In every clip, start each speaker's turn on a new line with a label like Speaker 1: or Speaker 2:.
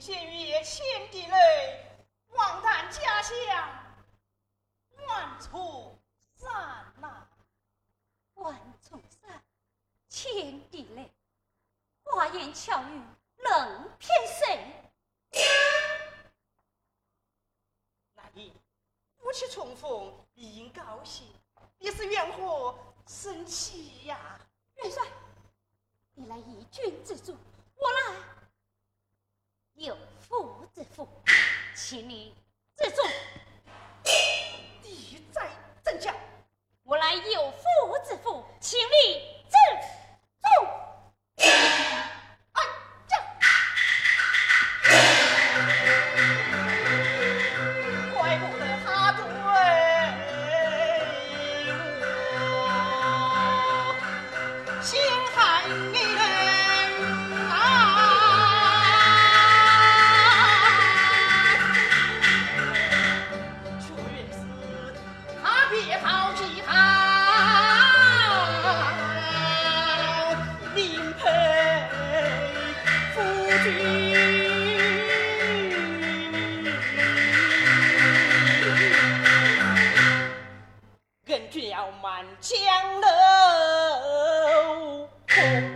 Speaker 1: 幸运见月千滴泪，望叹家乡万重山呐，
Speaker 2: 万重山，千滴泪，花言巧语能骗谁？
Speaker 1: 那你，夫妻重逢理应高兴，你是缘何生气呀？
Speaker 2: 元帅，你来以君之主，我来。有夫之妇，请你自重。
Speaker 1: 你在正下，
Speaker 2: 我来有夫之妇，请你自
Speaker 1: 有。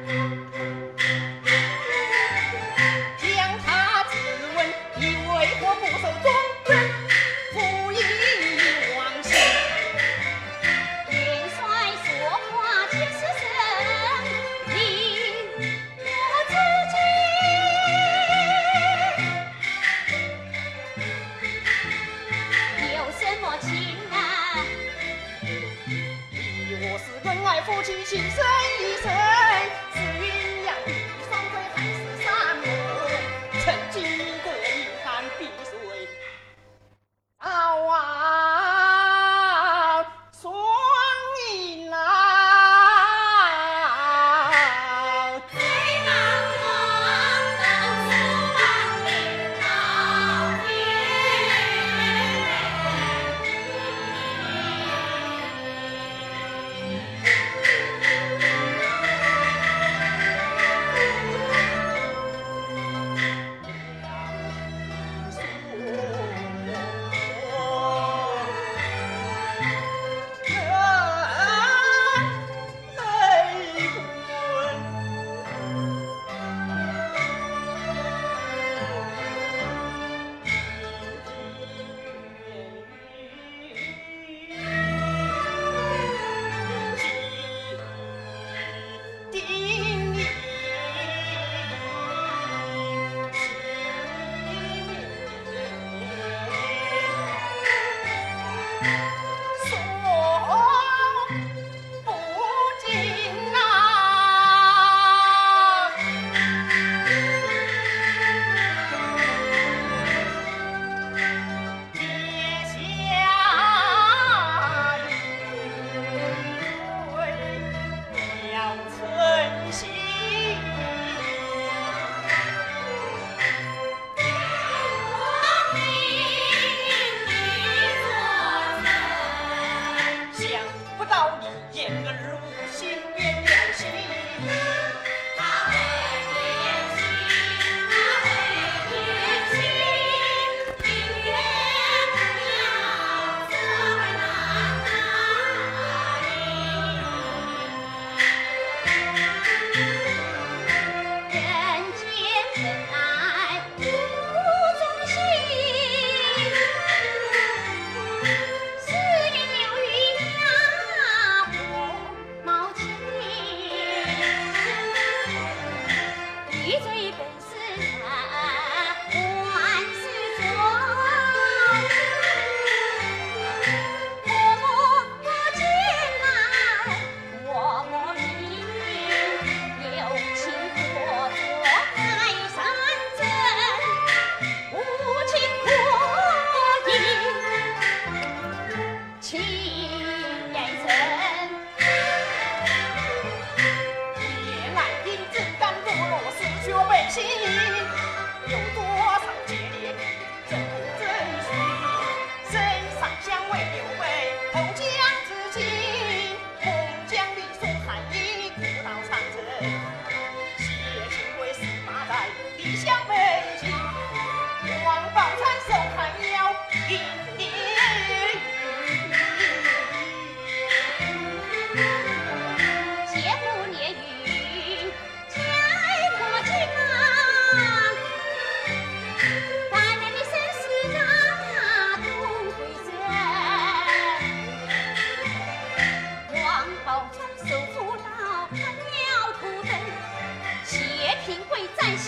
Speaker 3: 元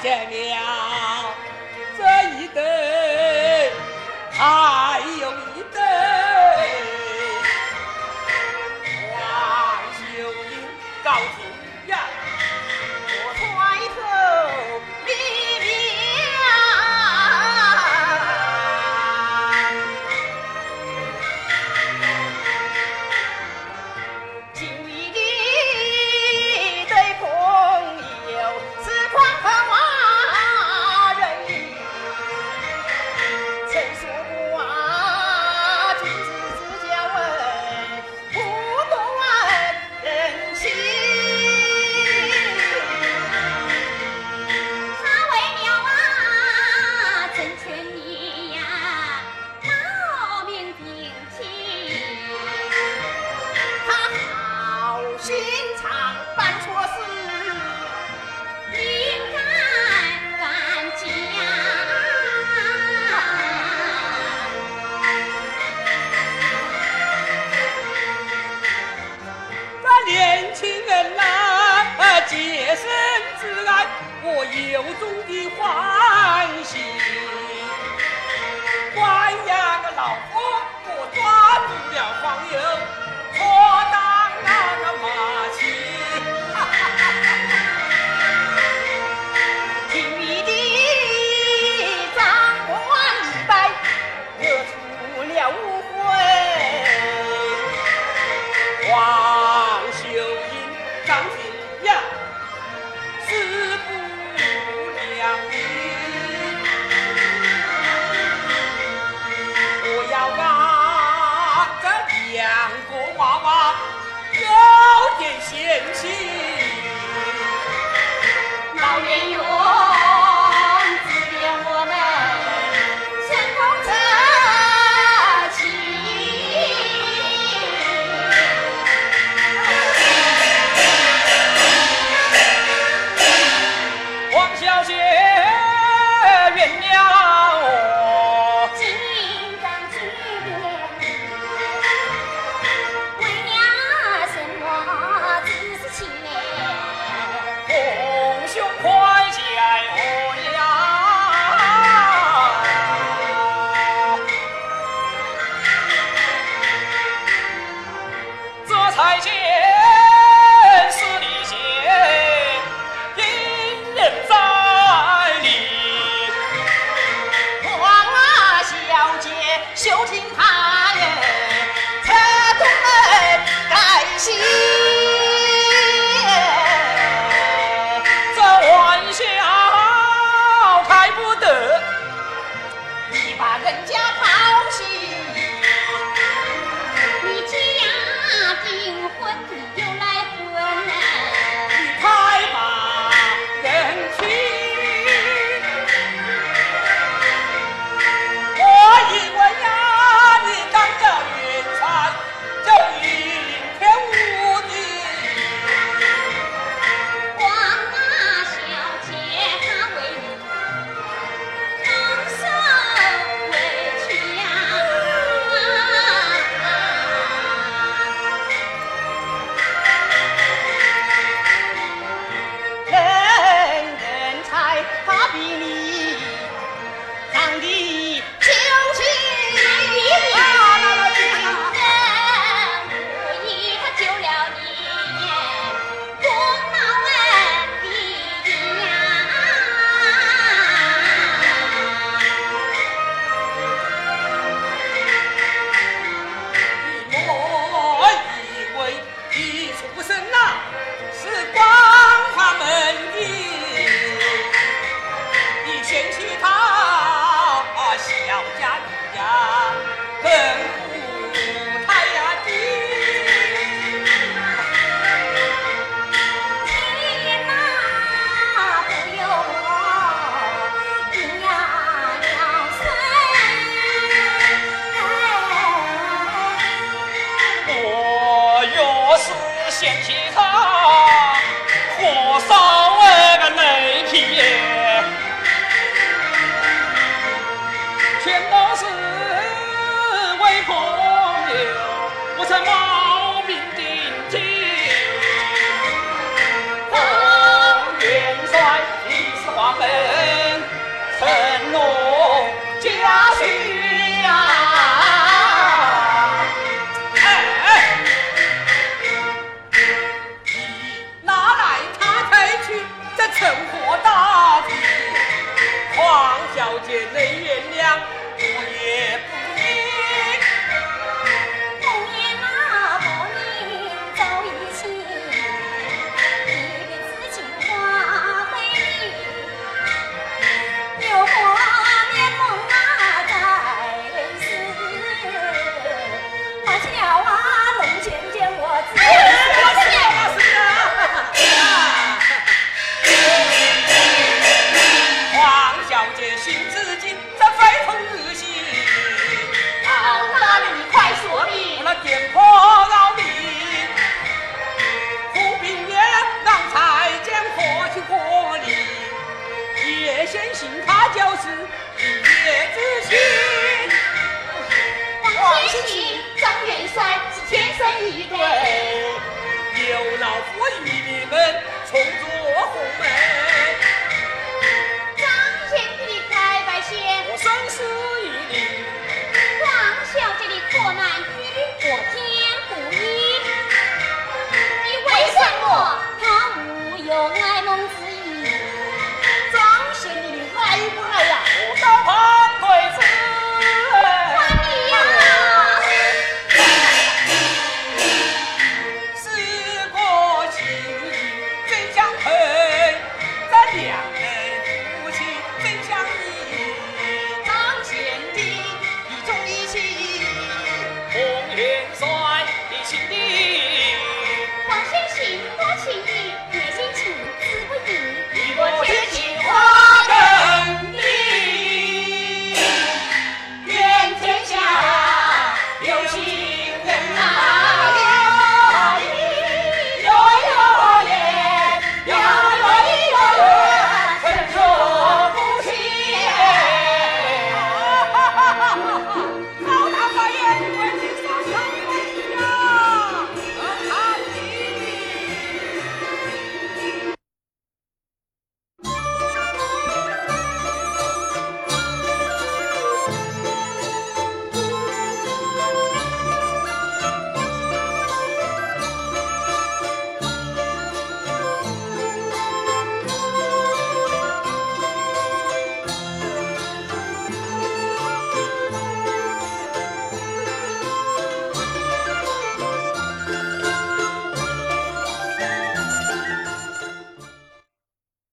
Speaker 1: 人
Speaker 3: 手中的
Speaker 2: 花